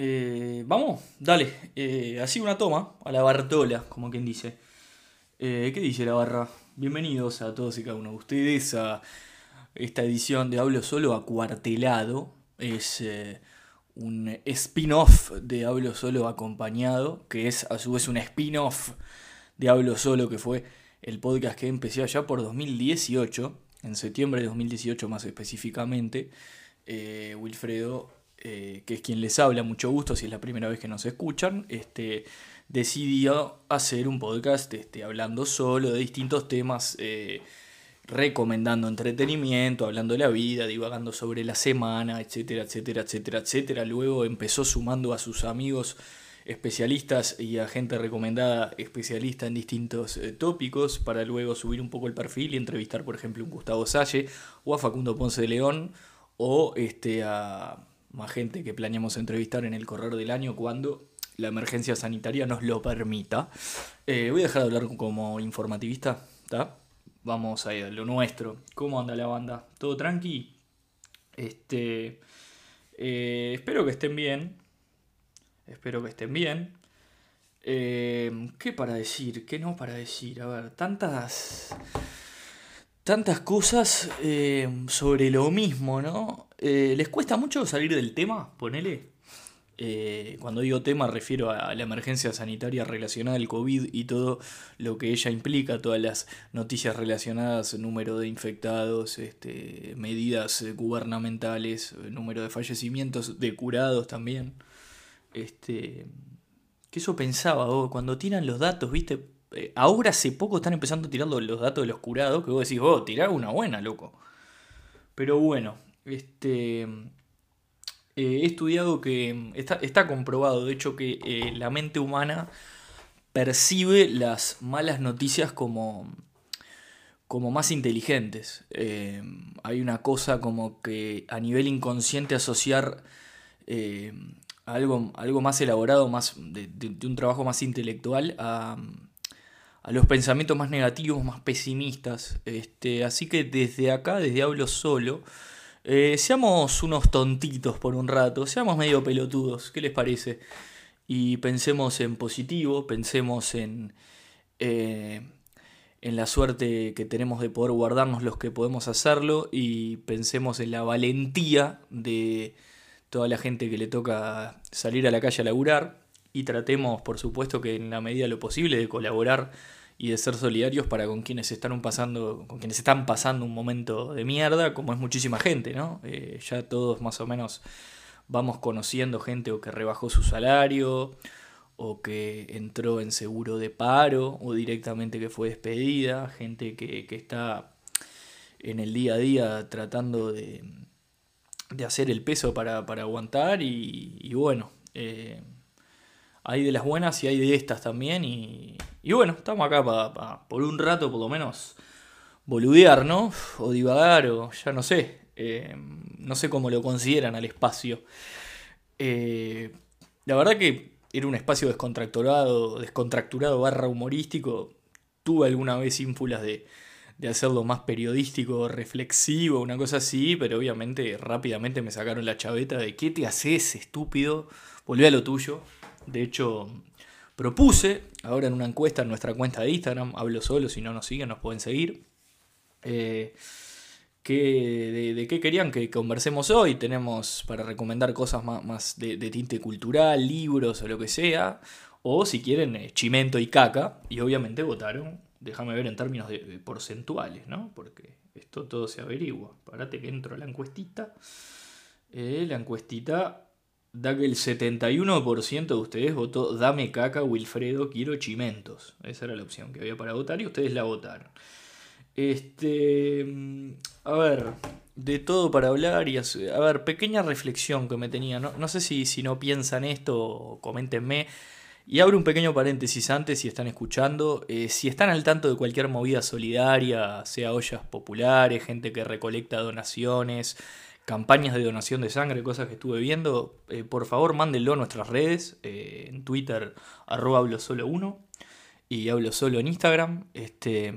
Eh, Vamos, dale. Eh, así una toma, a la Bartola, como quien dice. Eh, ¿Qué dice la barra? Bienvenidos a todos y cada uno de ustedes a esta edición de Hablo Solo Acuartelado. Es un spin-off de Hablo Solo Acompañado, que es a su vez un spin-off de Hablo Solo, que fue el podcast que empecé allá por 2018, en septiembre de 2018 más específicamente. Wilfredo eh, que es quien les habla, mucho gusto si es la primera vez que nos escuchan, este, decidió hacer un podcast este, hablando solo de distintos temas, eh, recomendando entretenimiento, hablando de la vida, divagando sobre la semana, etcétera, etcétera, etcétera, etcétera. Luego empezó sumando a sus amigos especialistas y a gente recomendada especialista en distintos eh, tópicos para luego subir un poco el perfil y entrevistar, por ejemplo, a un Gustavo Salle o a Facundo Ponce de León o este, a más gente que planeamos entrevistar en el correr del año cuando la emergencia sanitaria nos lo permita. Eh, voy a dejar de hablar como informativista, ¿está? Vamos a ir a lo nuestro. ¿Cómo anda la banda? ¿Todo tranqui? Este, eh, espero que estén bien. Espero que estén bien. Eh, ¿Qué para decir? ¿Qué no para decir? A ver, tantas tantas cosas eh, sobre lo mismo, ¿no? Eh, ¿Les cuesta mucho salir del tema? Ponele. Eh, cuando digo tema refiero a la emergencia sanitaria relacionada al COVID y todo lo que ella implica, todas las noticias relacionadas, número de infectados, este, medidas gubernamentales, número de fallecimientos, de curados también. Este, que eso pensaba, oh, cuando tiran los datos, viste, eh, ahora hace poco están empezando tirar los datos de los curados, que vos decís, oh, tirar una buena, loco. Pero bueno, este... Eh, he estudiado que está, está, comprobado, de hecho, que eh, la mente humana percibe las malas noticias como, como más inteligentes. Hay una cosa como que a nivel inconsciente asociar algo, algo más elaborado, más de, de un trabajo más intelectual a, a los pensamientos más negativos, más pesimistas. Este, así que desde acá, desde Hablo Solo, eh, seamos unos tontitos por un rato, seamos medio pelotudos, ¿qué les parece? Y pensemos en positivo, pensemos en, eh, en la suerte que tenemos de poder guardarnos los que podemos hacerlo y pensemos en la valentía de toda la gente que le toca salir a la calle a laburar y tratemos, por supuesto, que en la medida de lo posible de colaborar y de ser solidarios para con quienes están pasando, con quienes están pasando un momento de mierda, como es muchísima gente, ¿no? Eh, ya todos más o menos vamos conociendo gente o que rebajó su salario, o que entró en seguro de paro, o directamente que fue despedida, gente que, que está en el día a día tratando de, de hacer el peso para, para aguantar y, y bueno. Eh, hay de las buenas y hay de estas también. Y, y bueno, estamos acá para pa, por un rato por lo menos boludear, ¿no? O divagar, o ya no sé. Eh, no sé cómo lo consideran al espacio. Eh, la verdad que era un espacio descontracturado, descontracturado barra humorístico. Tuve alguna vez ínfulas de, de hacerlo más periodístico, reflexivo, una cosa así, pero obviamente rápidamente me sacaron la chaveta de ¿qué te haces, estúpido? Volví a lo tuyo. De hecho, propuse, ahora en una encuesta en nuestra cuenta de Instagram, hablo solo, si no nos siguen nos pueden seguir, eh, de, qué querían que conversemos hoy. Tenemos para recomendar cosas más, más de, tinte cultural, libros o lo que sea, o si quieren, eh, chimento y caca, y obviamente votaron, déjame ver en términos de porcentuales, ¿no? Porque esto todo se averigua. Parate que entro a la encuestita. Eh, la encuestita da que el 71% de ustedes votó Dame caca, Wilfredo, quiero chimentos. Esa era la opción que había para votar y ustedes la votaron. Este. A ver, de todo para hablar y a, a ver, pequeña reflexión que me tenía. No, no sé si, si no piensan esto, coméntenme. Y abro un pequeño paréntesis antes si están escuchando. Eh, si están al tanto de cualquier movida solidaria, sea ollas populares, gente que recolecta donaciones, campañas de donación de sangre, cosas que estuve viendo, eh, por favor mándenlo a nuestras redes, eh, en Twitter, arroba hablo solo uno, y hablo solo en Instagram. Este,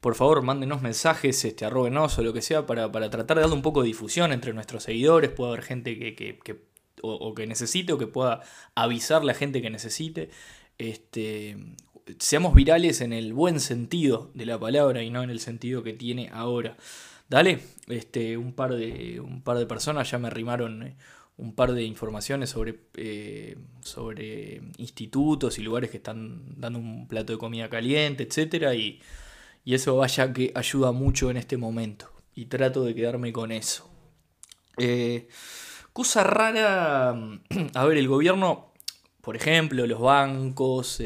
por favor, mándenos mensajes, este, arrobenos o lo que sea, para, para, tratar de darle un poco de difusión entre nuestros seguidores. Puede haber gente que, que, que necesite o que pueda avisar la gente que necesite. Este, seamos virales en el buen sentido de la palabra y no en el sentido que tiene ahora. Dale, este, un, par de, un par de personas ya me arrimaron eh, un par de informaciones sobre, eh, sobre institutos y lugares que están dando un plato de comida caliente, etc. Y, y eso vaya que ayuda mucho en este momento. Y trato de quedarme con eso. Eh, cosa rara, a ver, el gobierno, por ejemplo, los bancos,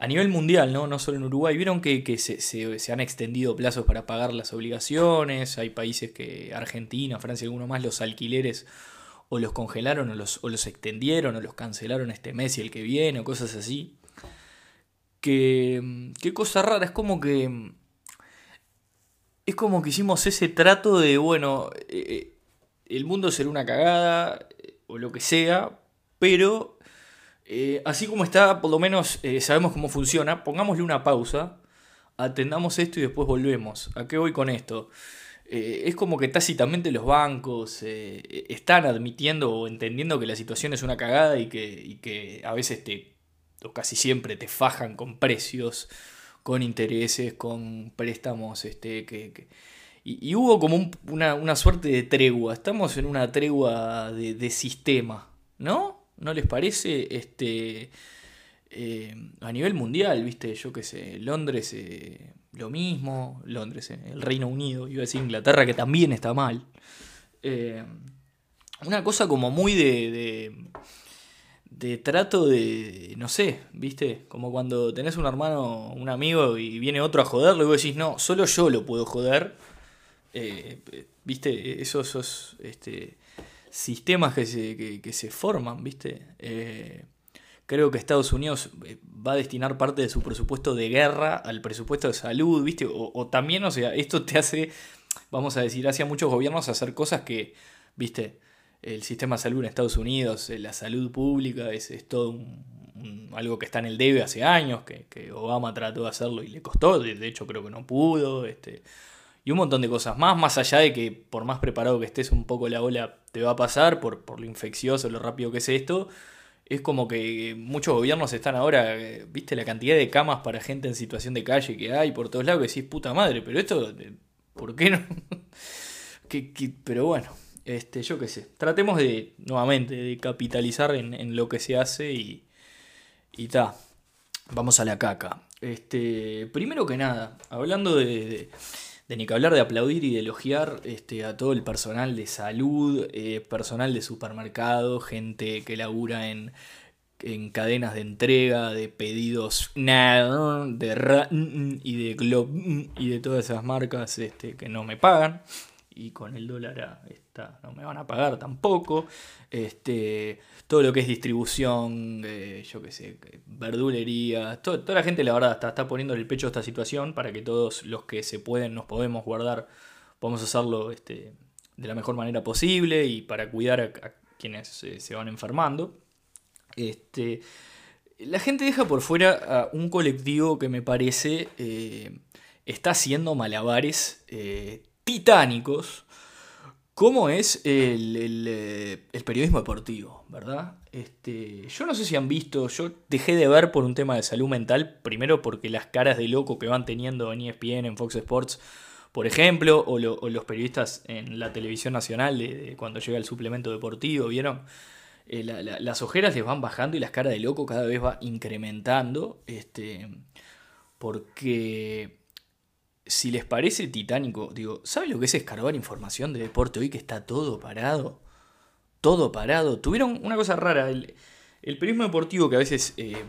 a nivel mundial, ¿no? no solo en Uruguay, vieron que, se, se, han extendido plazos para pagar las obligaciones, hay países que, Argentina, Francia, alguno más, los alquileres o los congelaron o los, o los extendieron o los cancelaron este mes y el que viene o cosas así. Que, qué cosa rara, es como que... Es como que hicimos ese trato de, bueno, eh, eh, el mundo será una cagada o lo que sea, pero eh, así como está, por lo menos sabemos cómo funciona, pongámosle una pausa, atendamos esto y después volvemos. ¿A qué voy con esto? Eh, es como que tácitamente los bancos eh, están admitiendo o entendiendo que la situación es una cagada y que, que a veces te, o casi siempre te fajan con precios, con intereses, con préstamos, este, que, y, hubo como una, suerte de tregua, estamos en una tregua de, sistema, ¿no? ¿No les parece? Este, eh, a nivel mundial, viste, yo qué sé, Londres lo mismo, Londres, eh, el Reino Unido, iba a decir Inglaterra, que también está mal. Eh, una cosa como muy de, de, trato de, no sé, ¿viste? Como cuando tenés un hermano, un amigo y viene otro a joderlo y vos decís, no, solo yo lo puedo joder. Eh, ¿Viste? Esos, esos este, sistemas que se, que, se forman, ¿viste? Creo que Estados Unidos eh, va a destinar parte de su presupuesto de guerra al presupuesto de salud, ¿viste? O, también, o sea, esto te hace, vamos a decir, hacia muchos gobiernos hacer cosas que, ¿viste? El sistema de salud en Estados Unidos, eh, la salud pública, es, todo algo que está en el debe hace años, que, Obama trató de hacerlo y le costó, de, hecho creo que no pudo, este, y un montón de cosas más, más allá de que por más preparado que estés un poco la ola te va a pasar por, por lo infeccioso, lo rápido que es esto, es como que muchos gobiernos están ahora, eh, viste la cantidad de camas para gente en situación de calle que hay por todos lados, que decís, puta madre, pero esto, eh, ¿por qué no? pero bueno, este, yo qué sé, tratemos de, nuevamente, de capitalizar en, lo que se hace y, y ta, vamos a la caca. Este, primero que nada, hablando de ni que hablar de aplaudir y de elogiar este, a todo el personal de salud, eh, personal de supermercado, gente que labura en, en cadenas de entrega, de pedidos de y de Glob y de todas esas marcas este, que no me pagan y con el dólar esta no me van a pagar tampoco. Este, todo lo que es distribución, eh, yo qué sé, verdulería, toda la gente la verdad está, está poniendo el pecho esta situación para que todos los que se pueden, nos podemos guardar, podamos hacerlo este, de la mejor manera posible y para cuidar a, quienes se van enfermando. Este, la gente deja por fuera a un colectivo que me parece eh, está haciendo malabares eh, titánicos cómo es el, eh, el, periodismo deportivo, ¿verdad? Este, yo no sé si han visto, yo dejé de ver por un tema de salud mental, primero porque las caras de loco que van teniendo en ESPN, en Fox Sports, por ejemplo, o, los periodistas en la televisión nacional de, cuando llega el suplemento deportivo, ¿vieron? Eh, las ojeras les van bajando y las caras de loco cada vez va incrementando, este, porque si les parece titánico, digo, ¿sabe lo que es escarbar información de deporte hoy que está todo parado? Todo parado. Tuvieron una cosa rara, el, periodismo deportivo que a veces eh,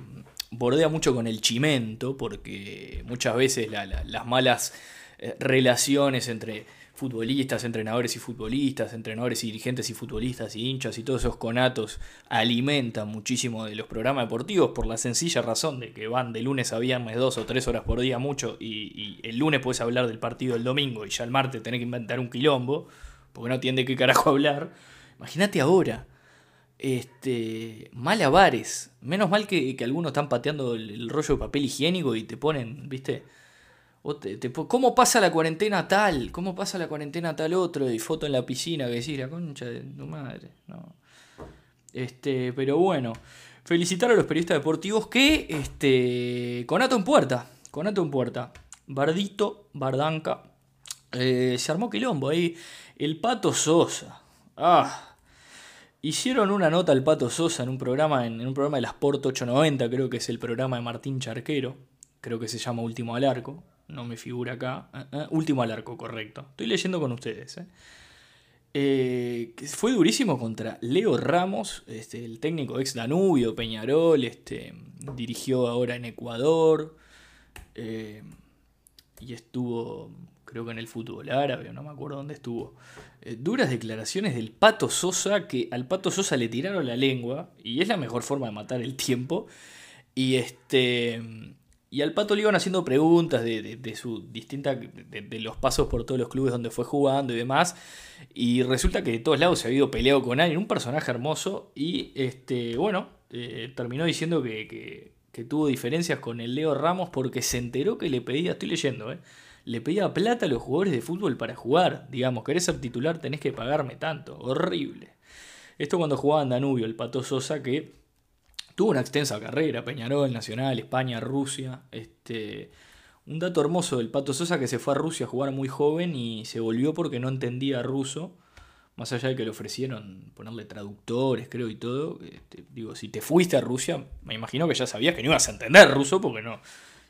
bordea mucho con el chimento, porque muchas veces las malas eh, relaciones entre futbolistas, entrenadores y futbolistas, entrenadores y dirigentes y futbolistas y hinchas y todos esos conatos alimentan muchísimo de los programas deportivos por la sencilla razón de que van de lunes a viernes dos o tres horas por día mucho y, el lunes puedes hablar del partido del domingo y ya el martes tenés que inventar un quilombo porque no tiene qué carajo hablar. Imagínate ahora. Este, malabares. Menos mal que, algunos están pateando el, el rollo de papel higiénico y te ponen, viste, ¿Cómo pasa la cuarentena tal? ¿Cómo pasa la cuarentena tal otro? Y foto en la piscina que decís, la concha de tu madre. No. Este, pero bueno, felicitar a los periodistas deportivos que, este, conato en puerta, conato en puerta. Bardito, Bardanca, eh, se armó quilombo ahí. El Pato Sosa. Ah. Hicieron una nota al Pato Sosa en un programa, en, un programa de las Porto 890, creo que es el programa de Martín Charquero. Creo que se llama Último al Arco. No me figura acá. Eh, eh, último al Arco, correcto. Estoy leyendo con ustedes. fue durísimo contra Leo Ramos, este, el técnico ex Danubio, Peñarol, este, dirigió ahora en Ecuador y estuvo creo que en el fútbol árabe, no me acuerdo dónde estuvo. Eh, duras declaraciones del Pato Sosa, que al Pato Sosa le tiraron la lengua, y es la mejor forma de matar el tiempo. Y este. Y al Pato le iban haciendo preguntas de, de, su distinta. De, los pasos por todos los clubes donde fue jugando y demás. Y resulta que de todos lados se había ido peleado con alguien, un personaje hermoso. Y este. Bueno, eh, terminó diciendo que, que, tuvo diferencias con el Leo Ramos porque se enteró que le pedía. Estoy leyendo, ¿eh? le pedía plata a los jugadores de fútbol para jugar. Digamos, querés ser titular, tenés que pagarme tanto. Horrible. Esto cuando jugaba Danubio, el Pato Sosa, que tuvo una extensa carrera, Peñarol, Nacional, España, Rusia. Este, un dato hermoso del Pato Sosa que se fue a Rusia a jugar muy joven y se volvió porque no entendía ruso. Más allá de que le ofrecieron ponerle traductores, creo, y todo. Este, digo, si te fuiste a Rusia, me imagino que ya sabías que no ibas a entender ruso porque no,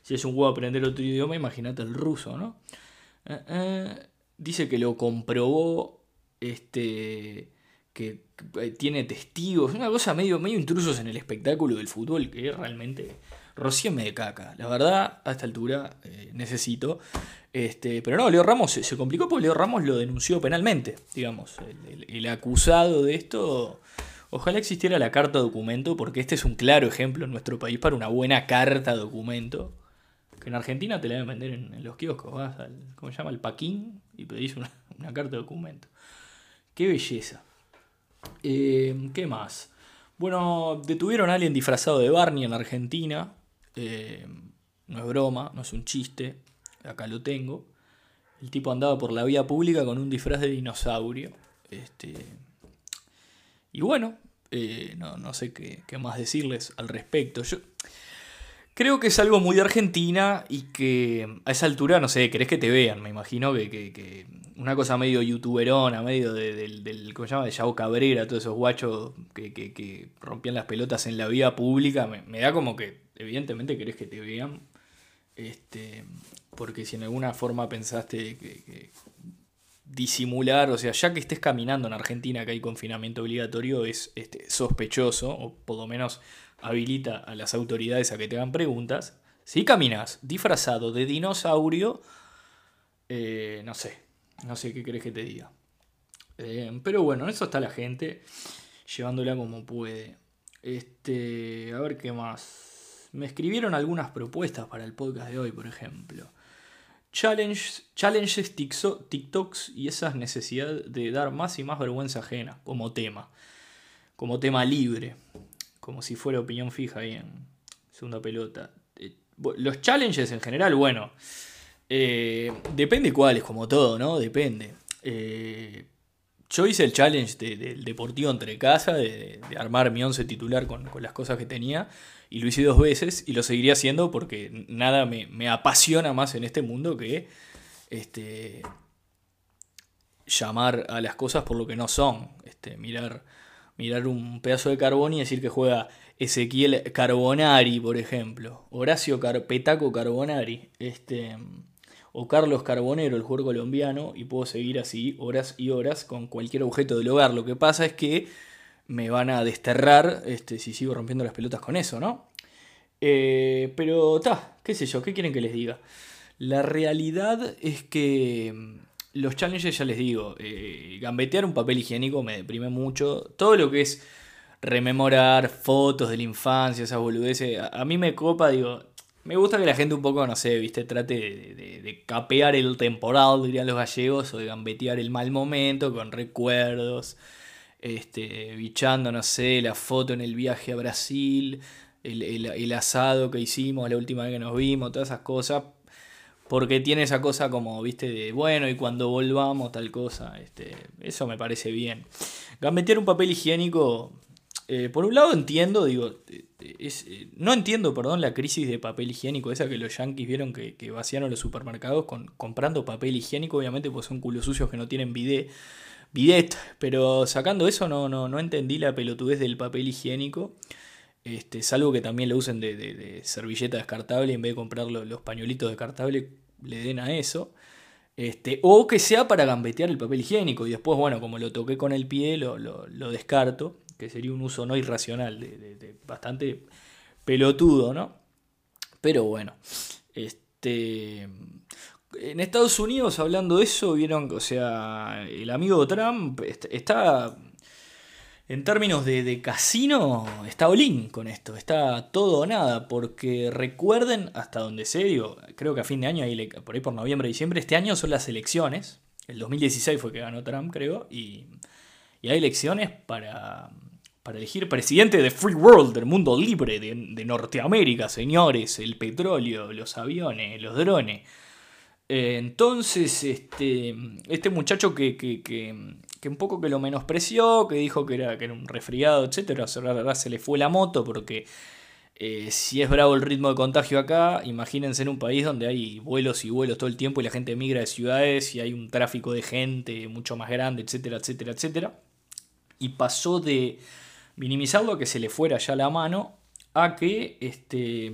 si es un juego aprender otro idioma, imagínate el ruso, ¿no? Eh, eh, dice que lo comprobó, este, que, tiene testigos, una cosa medio, medio intrusos en el espectáculo del fútbol que realmente me de caca. La verdad, a esta altura eh, necesito. Este, pero no, Leo Ramos se, complicó porque Leo Ramos lo denunció penalmente, digamos. el, acusado de esto Ojalá existiera la carta documento, porque este es un claro ejemplo en nuestro país para una buena carta documento. Que en Argentina te la deben vender en, los kioscos. Vas al, ¿cómo se llama? El paquín y pedís una, carta de documento. Qué belleza. Eh, ¿Qué más? Bueno, detuvieron a alguien disfrazado de Barney en Argentina. Eh, no es broma, no es un chiste. Acá lo tengo. El tipo andaba por la vía pública con un disfraz de dinosaurio. Este, y bueno, eh, no, no, sé qué, qué, más decirles al respecto. Yo, Creo que es algo muy de Argentina y que a esa altura, no sé, querés que te vean, me imagino que, una cosa medio youtuberona, medio del, ¿cómo se llama? De Yao Cabrera, todos esos guachos que, rompían las pelotas en la vía pública, me, da como que evidentemente querés que te vean, este, porque si en alguna forma pensaste que, disimular, o sea, ya que estés caminando en Argentina que hay confinamiento obligatorio, es este, sospechoso, o por lo menos habilita a las autoridades a que te hagan preguntas. Si caminas disfrazado de dinosaurio, eh, no sé, no sé qué crees que te diga. Eh, pero bueno, en eso está la gente, llevándola como puede. Este, a ver qué más. Me escribieron algunas propuestas para el podcast de hoy, por ejemplo. Challenges, TikToks y esas necesidades de dar más y más vergüenza ajena como tema. Como tema libre como si fuera opinión fija ahí en segunda pelota. Eh, los challenges en general, bueno, eh, depende cuáles, como todo, ¿no? Depende. Eh, yo hice el challenge del deportivo entre casa, de, armar mi once titular con, las cosas que tenía, y lo hice dos veces y lo seguiría haciendo porque nada me, apasiona más en este mundo que este, llamar a las cosas por lo que no son, este, mirar mirar un pedazo de carbón y decir que juega Ezequiel Carbonari, por ejemplo, Horacio Carpetaco Carbonari, este, o Carlos Carbonero, el jugador colombiano, y puedo seguir así horas y horas con cualquier objeto del hogar. Lo que pasa es que me van a desterrar este, si sigo rompiendo las pelotas con eso, ¿no? Eh, pero, ta, qué sé yo, ¿qué quieren que les diga? La realidad es que los challenges, ya les digo, eh, gambetear un papel higiénico me deprime mucho. Todo lo que es rememorar fotos de la infancia, esas boludeces, a, mí me copa, digo, me gusta que la gente un poco, no sé, viste, trate de, capear el temporal, dirían los gallegos, o de gambetear el mal momento con recuerdos, este, bichando, no sé, la foto en el viaje a Brasil, el, el asado que hicimos la última vez que nos vimos, todas esas cosas porque tiene esa cosa como, viste, de bueno, y cuando volvamos tal cosa, este, eso me parece bien. Gambetear un papel higiénico, Eh, por un lado entiendo, digo, eh, no entiendo, perdón, la crisis de papel higiénico, esa que los yankees vieron que, vaciaron los supermercados comprando papel higiénico, obviamente pues son culos sucios que no tienen bidet, bidet pero sacando eso no, no, no entendí la pelotudez del papel higiénico. Este, salvo que también lo usen de, servilleta descartable en vez de comprar los, pañuelitos descartables le den a eso. Este, o que sea para gambetear el papel higiénico y después, bueno, como lo toqué con el pie, lo, lo, descarto, que sería un uso no irracional, de, bastante pelotudo, ¿no? Pero bueno, este, en Estados Unidos, hablando de eso, vieron, o sea, el amigo Trump está en términos de, casino, está Olin con esto, está todo o nada, porque recuerden, hasta donde sé, digo, creo que a fin de año, por ahí por noviembre, diciembre, este año son las elecciones, el 2016 fue que ganó Trump, creo, y, hay elecciones para, para elegir presidente de Free World, del mundo libre de, de Norteamérica, señores, el petróleo, los aviones, los drones. Eh, entonces, este, este muchacho que, que, un poco que lo menospreció, que dijo que era, que era un resfriado, ahora se le fue la moto porque eh, si es bravo el ritmo de contagio acá, imagínense en un país donde hay vuelos y vuelos todo el tiempo y la gente migra de ciudades y hay un tráfico de gente mucho más grande, etcétera, etcétera, etcétera. Y pasó de minimizarlo a que se le fuera ya la mano a que este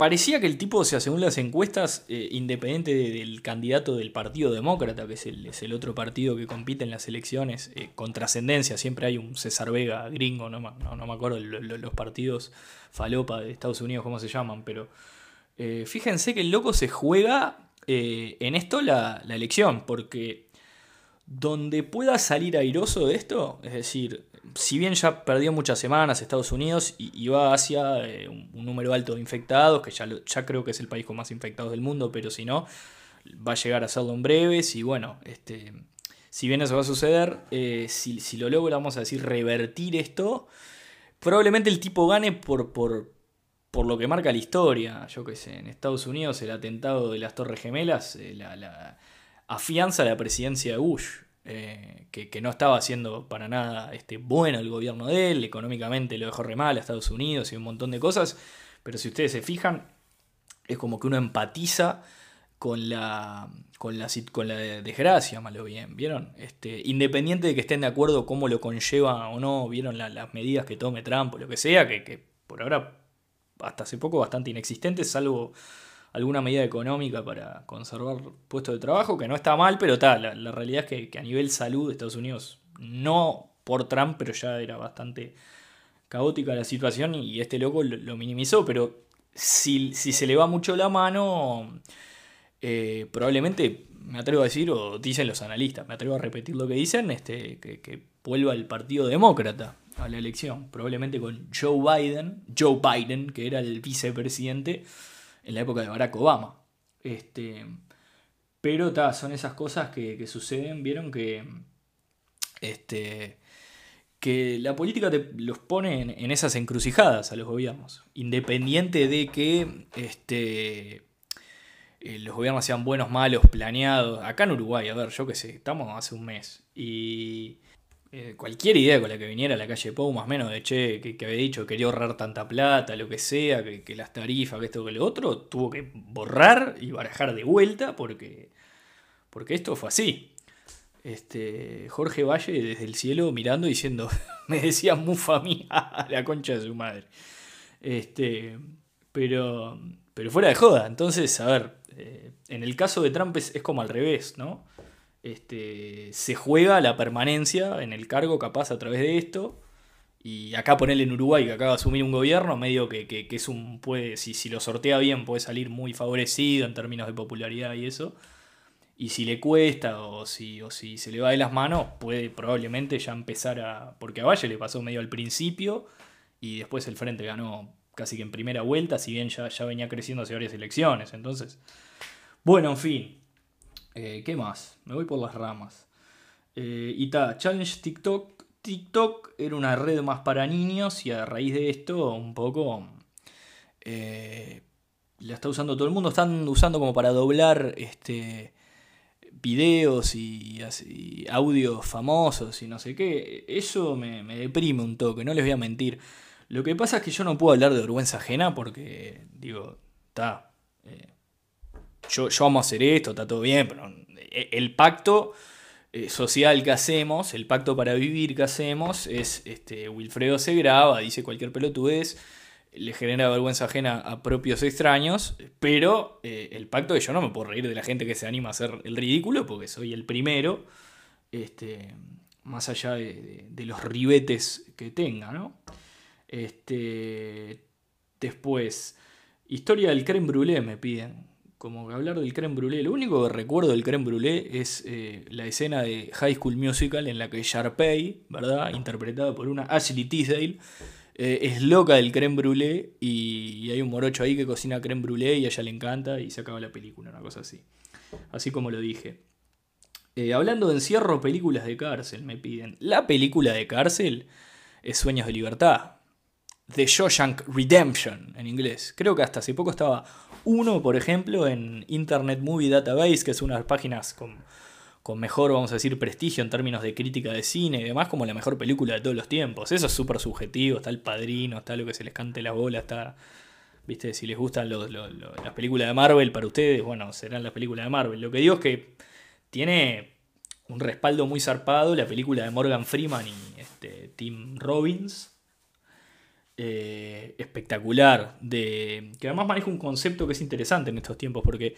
Parecía que el tipo, o sea, según las encuestas, eh, independiente del candidato del Partido Demócrata, que es el, otro partido que compite en las elecciones, eh, con trascendencia, siempre hay un César Vega gringo, no, no, me acuerdo los partidos falopa de Estados Unidos, cómo se llaman, pero eh, fíjense que el loco se juega en esto la, la elección, porque donde pueda salir airoso de esto, es decir, si bien ya perdió muchas semanas Estados Unidos y, va hacia eh, un, número alto de infectados, que ya, ya creo que es el país con más infectados del mundo, pero si no, va a llegar a serlo en breves y bueno, este, si bien eso va a suceder, eh, si, si, lo logra, vamos a decir, revertir esto, probablemente el tipo gane por, por, por lo que marca la historia. Yo qué sé, en Estados Unidos el atentado de las Torres Gemelas eh, la, la, afianza la presidencia de Bush. Eh, que, no estaba haciendo para nada este, bueno el gobierno de él, económicamente lo dejó re mal a Estados Unidos y un montón de cosas, pero si ustedes se fijan, es como que uno empatiza con la, con la, con la desgracia, malo bien, ¿vieron? Este, independiente de que estén de acuerdo cómo lo conlleva o no, ¿vieron las medidas que tome Trump o lo que sea, que, que por ahora hasta hace poco bastante inexistentes, salvo alguna medida económica para conservar puestos de trabajo, que no está mal, pero tal, la, realidad es que, a nivel salud de Estados Unidos, no por Trump, pero ya era bastante caótica la situación y este loco lo, minimizó, pero si, se le va mucho la mano, eh, probablemente, me atrevo a decir, o dicen los analistas, me atrevo a repetir lo que dicen, este, que, que vuelva el Partido Demócrata a la elección, probablemente con Joe Biden, Joe Biden, que era el vicepresidente, en la época de Barack Obama. Este, pero ta, son esas cosas que, suceden, vieron que, este, que la política te los pone en, esas encrucijadas a los gobiernos, independiente de que este, eh, los gobiernos sean buenos, malos, planeados. Acá en Uruguay, a ver, yo qué sé, estamos hace un mes y eh, cualquier idea con la que viniera a la calle Pou, más o menos de che, que, había dicho quería ahorrar tanta plata, lo que sea, que, las tarifas, que esto, que lo otro, tuvo que borrar y barajar de vuelta porque, porque esto fue así. Este, Jorge Valle desde el cielo mirando diciendo, me decía mufa mía, la concha de su madre. Este, pero, pero fuera de joda, entonces, a ver, eh, en el caso de Trump es como al revés, ¿no? Este, se juega la permanencia en el cargo capaz a través de esto. Y acá ponerle en Uruguay, que acaba de asumir un gobierno, medio que, es un. Puede, si, si, lo sortea bien, puede salir muy favorecido en términos de popularidad y eso. Y si le cuesta o si, o si se le va de las manos, puede probablemente ya empezar a. Porque a Valle le pasó medio al principio y después el Frente ganó casi que en primera vuelta, si bien ya, ya venía creciendo hace varias elecciones. Entonces, bueno, en fin, eh, ¿Qué más? Me voy por las ramas. Eh, y ta, Challenge TikTok. TikTok era una red más para niños y a raíz de esto un poco eh, la está usando todo el mundo. Están usando como para doblar este, videos y, audios famosos y no sé qué, eso me, deprime un toque, no les voy a mentir. Lo que pasa es que yo no puedo hablar de vergüenza ajena porque, digo, está, yo, vamos a hacer esto, está todo bien, pero eh, el pacto eh, social que hacemos, el pacto para vivir que hacemos, es este, Wilfredo se graba, dice cualquier pelotudez, le genera vergüenza ajena a propios extraños, pero eh, el pacto es yo no me puedo reír de la gente que se anima a hacer el ridículo, porque soy el primero, este, más allá de, los ribetes que tenga, ¿no? Este, después, historia del creme brûlée me piden como que hablar del creme brûlée. Lo único que recuerdo del creme brûlée es eh, la escena de High School Musical en la que Sharpay, ¿verdad? Interpretada por una Ashley Tisdale, eh, es loca del creme brûlée y, hay un morocho ahí que cocina creme brûlée y a ella le encanta y se acaba la película, una cosa así. Así como lo dije. Eh, hablando de encierro, películas de cárcel, me piden. La película de cárcel es Sueños de Libertad. The Shawshank Redemption en inglés. Creo que hasta hace poco estaba uno, por ejemplo, en Internet Movie Database, que es una de las páginas con, mejor, vamos a decir, prestigio en términos de crítica de cine y demás, como la mejor película de todos los tiempos. Eso es súper subjetivo, está el padrino, está lo que se les cante la bola, está... ¿Viste? Si les gustan las películas de Marvel para ustedes, bueno, serán las películas de Marvel. Lo que digo es que tiene un respaldo muy zarpado la película de Morgan Freeman y este, Tim Robbins, eh, espectacular, de, que además maneja un concepto que es interesante en estos tiempos, porque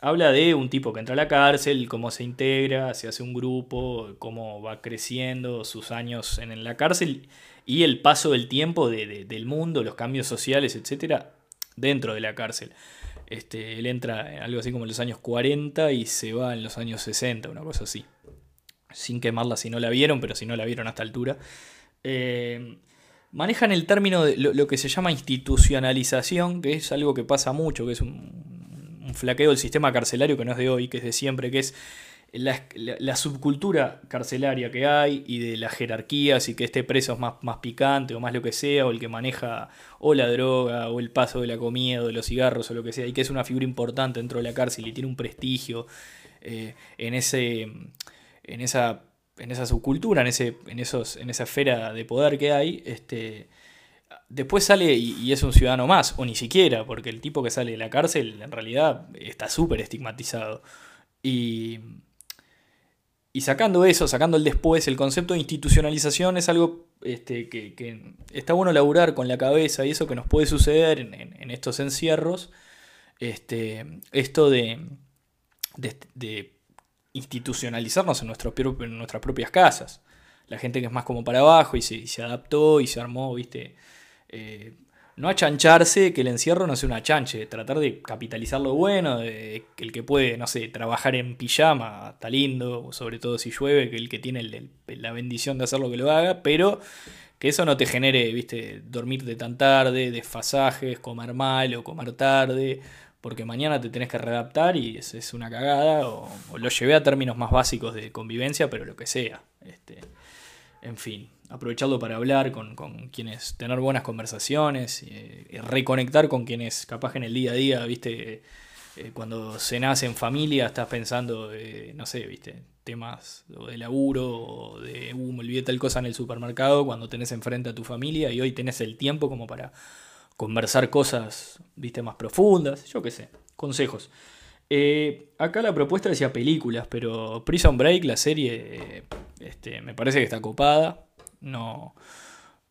habla de un tipo que entra a la cárcel, cómo se integra, se hace un grupo, cómo va creciendo, sus años en la cárcel y el paso del tiempo del mundo, los cambios sociales, etcétera, dentro de la cárcel. Este, él entra algo así como en los años 40 y se va en los años 60, una cosa así. Sin quemarla si no la vieron, pero si no la vieron a esta altura. Eh, manejan el término de lo, que se llama institucionalización, que es algo que pasa mucho, que es un, flaqueo del sistema carcelario que no es de hoy, que es de siempre, que es la, subcultura carcelaria que hay y de las jerarquías y que este preso es más, más picante o más lo que sea, o el que maneja o la droga o el paso de la comida o de los cigarros o lo que sea, y que es una figura importante dentro de la cárcel y tiene un prestigio eh, en, ese, en esa en esa subcultura, en, ese, en, esos, en esa esfera de poder que hay, este, después sale y, es un ciudadano más, o ni siquiera, porque el tipo que sale de la cárcel en realidad está súper estigmatizado. Y, y sacando eso, sacando el después, el concepto de institucionalización es algo este, que, está bueno laburar con la cabeza y eso que nos puede suceder en, estos encierros. Este, esto de, de institucionalizarnos en, nuestras propias casas. La gente que es más como para abajo y se, se adaptó y se armó, ¿viste? Eh, no achancharse, que el encierro no sea una chanche, tratar de capitalizar lo bueno, de, el que puede, no sé, trabajar en pijama, está lindo, sobre todo si llueve, que el que tiene la bendición de hacerlo que lo haga, pero que eso no te genere, viste, dormirte tan tarde, desfasajes, comer mal o comer tarde, porque mañana te tenés que readaptar y es, es una cagada, o, lo llevé a términos más básicos de convivencia, pero lo que sea. Este, en fin, aprovecharlo para hablar con, quienes, tener buenas conversaciones, reconectar con quienes capaz en el día a día, viste, eh, cuando cenás en familia estás pensando, no sé, viste, temas de laburo o de, uh, me olvidé tal cosa en el supermercado, cuando tenés enfrente a tu familia y hoy tenés el tiempo como para conversar cosas, viste, más profundas, yo qué sé, consejos. Eh, acá la propuesta decía películas, pero Prison Break, la serie, este, me parece que está copada, no,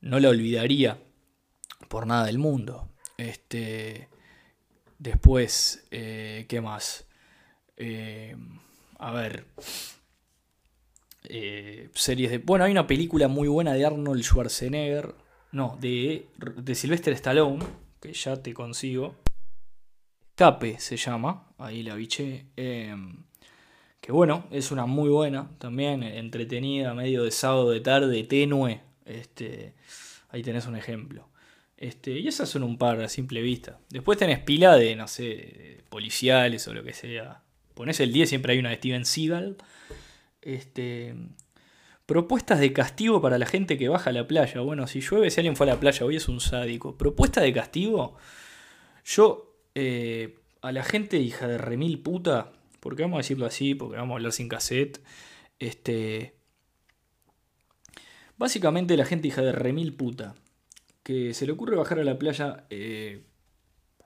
no la olvidaría por nada del mundo. Este, después, eh, ¿qué más? Eh, a ver. series de. Bueno, hay una película muy buena de Arnold Schwarzenegger no, de, de Sylvester Stallone, que ya te consigo. Escape se llama, ahí la biché. Em, que bueno, es una muy buena también, entretenida, medio de sábado de tarde, tenue. Este, ahí tenés un ejemplo. Este, y esas son un par a simple vista. Después tenés pila de, no sé, policiales o lo que sea. Ponés el 10, siempre hay una de Steven Seagal. Este, Propuestas de castigo para la gente que baja a la playa. Bueno, si llueve, si alguien fue a la playa hoy es un sádico. Propuesta de castigo. Yo, eh, a la gente hija de remil puta, porque vamos a decirlo así, porque vamos a hablar sin cassette. Este. Básicamente la gente hija de remil puta. Que se le ocurre bajar a la playa eh,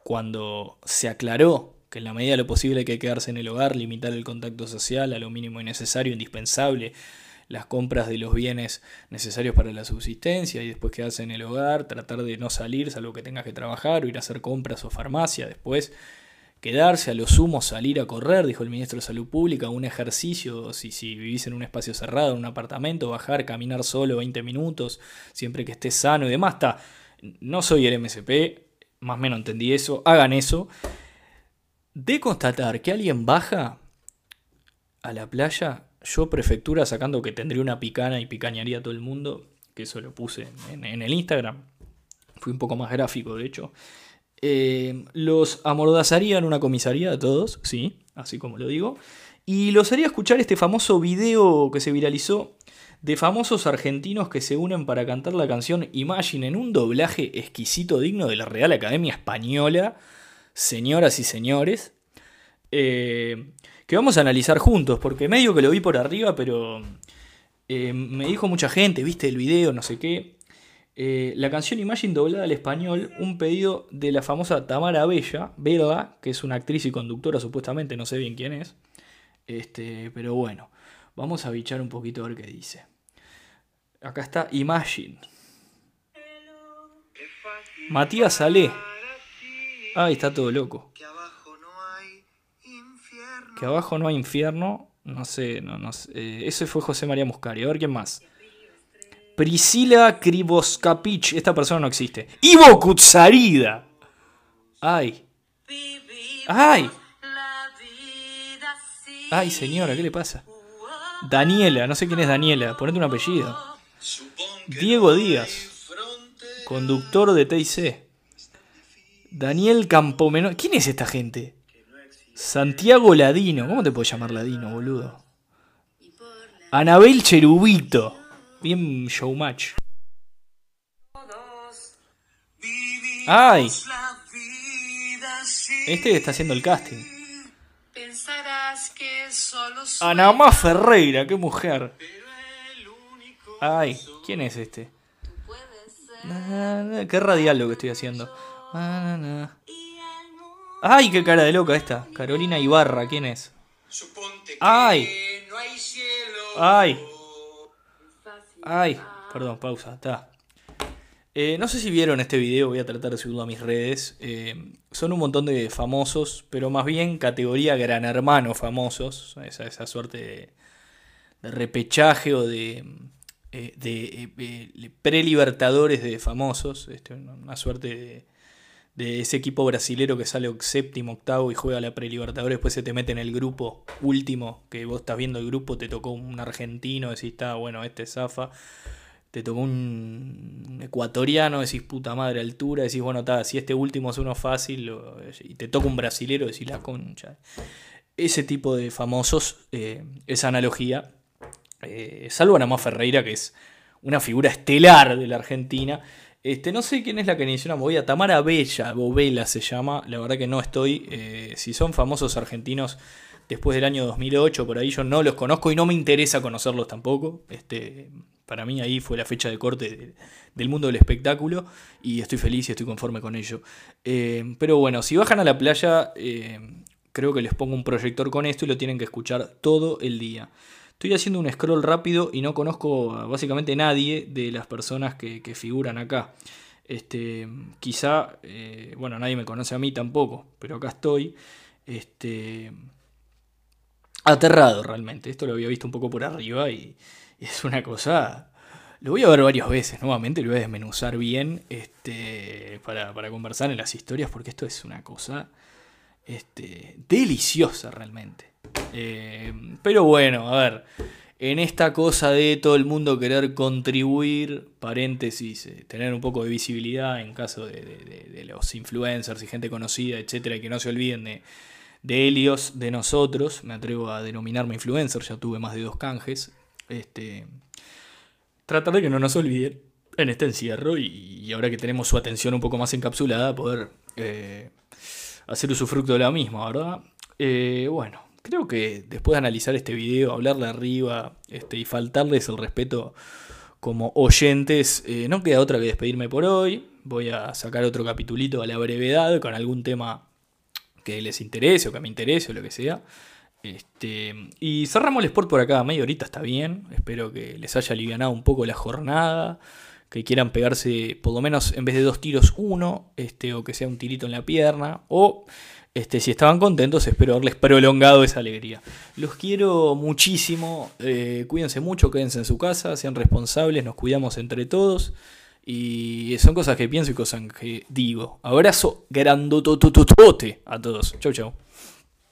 cuando se aclaró que en la medida de lo posible hay que quedarse en el hogar, limitar el contacto social a lo mínimo y necesario, indispensable, las compras de los bienes necesarios para la subsistencia y después quedarse en el hogar, tratar de no salir salvo que tengas que trabajar o ir a hacer compras o farmacia, después quedarse, a lo sumo salir a correr, dijo el ministro de Salud Pública, un ejercicio, si, si vivís en un espacio cerrado, en un apartamento, bajar, caminar solo 20 minutos, siempre que estés sano y demás, está. No soy el MSP, más o menos entendí eso, hagan eso. De constatar que alguien baja a la playa, yo prefectura sacando que tendría una picana y picañaría a todo el mundo, que eso lo puse en, el Instagram, fui un poco más gráfico de hecho. Eh, los amordazaría en una comisaría a todos, sí, así como lo digo. Y los haría escuchar este famoso video que se viralizó de famosos argentinos que se unen para cantar la canción Imagine en un doblaje exquisito digno de la Real Academia Española, señoras y señores, eh, que vamos a analizar juntos, porque medio que lo vi por arriba, pero eh, me dijo mucha gente, viste el video, no sé qué, eh, la canción Imagine doblada al español, un pedido de la famosa Tamara Bella, Bella, que es una actriz y conductora supuestamente, no sé bien quién es. Este, pero bueno, vamos a bichar un poquito a ver qué dice. Acá está Imagine. Matías Salé. Ay, está todo loco. Que abajo no hay infierno. No sé, no, no sé. Eh, ese fue José María Muscari. A ver quién más. Priscila Krivoskapich. Esta persona no existe. Ivo Kutsarida. Ay. Ay. Ay, señora, ¿qué le pasa? Daniela, no sé quién es Daniela. Ponete un apellido. Diego Díaz. Conductor de TIC. Daniel Campomenor. ¿Quién es esta gente? Santiago Ladino. ¿Cómo te puedo llamar Ladino, boludo? Anabel Cherubito. Bien showmatch. ¡Ay! Este está haciendo el casting. Anamá Ferreira, qué mujer. Ay, ¿quién es este? Qué radial lo que estoy haciendo. Ay, qué cara de loca esta. Carolina Ibarra, ¿quién es? Ay. Ay. Ay, perdón, pausa, está. Eh, no sé si vieron este video, voy a tratar de subirlo a mis redes. Eh, son un montón de famosos, pero más bien categoría gran hermano famosos. Esa, esa suerte de, repechaje o de, eh, de pre-libertadores de famosos. Este, una suerte de, de ese equipo brasilero que sale séptimo, octavo y juega la pre-libertadores, después se te mete en el grupo último, que vos estás viendo el grupo, te tocó un argentino, decís, está bueno, este zafa, te tocó un ecuatoriano, decís, puta madre, altura, decís, bueno, está, si este último es uno fácil, y te toca un brasilero, decís, la concha. Ese tipo de famosos, eh, esa analogía, eh, salvo a Namá Ferreira, que es una figura estelar de la Argentina, este, no sé quién es la que inició una movida. Tamara Bella, Bobela se llama. La verdad que no estoy. Eh, si son famosos argentinos después del año 2008, por ahí yo no los conozco y no me interesa conocerlos tampoco. Este, para mí ahí fue la fecha de corte del mundo del espectáculo y estoy feliz y estoy conforme con ello. Eh, pero bueno, si bajan a la playa, eh, creo que les pongo un proyector con esto y lo tienen que escuchar todo el día. Estoy haciendo un scroll rápido y no conozco a básicamente nadie de las personas que, figuran acá. Este, quizá, eh, bueno, nadie me conoce a mí tampoco, pero acá estoy. Este, aterrado realmente. Esto lo había visto un poco por arriba y, es una cosa. Lo voy a ver varias veces nuevamente, lo voy a desmenuzar bien este, para, para conversar en las historias, porque esto es una cosa este, deliciosa realmente. Eh, pero bueno, a ver, en esta cosa de todo el mundo querer contribuir, paréntesis, eh, tener un poco de visibilidad en caso de, los influencers y gente conocida, etcétera, y que no se olviden de, de Helios, de nosotros, me atrevo a denominarme influencer, ya tuve más de dos canjes, este, tratar de que no nos olviden en este encierro y, ahora que tenemos su atención un poco más encapsulada, poder eh, hacer usufructo de la misma, ¿verdad? bueno, creo que después de analizar este video, hablarle arriba este, y faltarles el respeto como oyentes, eh, no queda otra que despedirme por hoy. Voy a sacar otro capitulito a la brevedad con algún tema que les interese o que me interese o lo que sea. Este, y cerramos el sport por acá, media horita está bien. Espero que les haya alivianado un poco la jornada. Que quieran pegarse por lo menos en vez de dos tiros, uno. Este, o que sea un tirito en la pierna. O este, si estaban contentos, espero haberles prolongado esa alegría. Los quiero muchísimo. Eh, cuídense mucho, quédense en su casa, sean responsables, nos cuidamos entre todos. Y son cosas que pienso y cosas que digo. Abrazo grandotototote a todos. Chau, chau.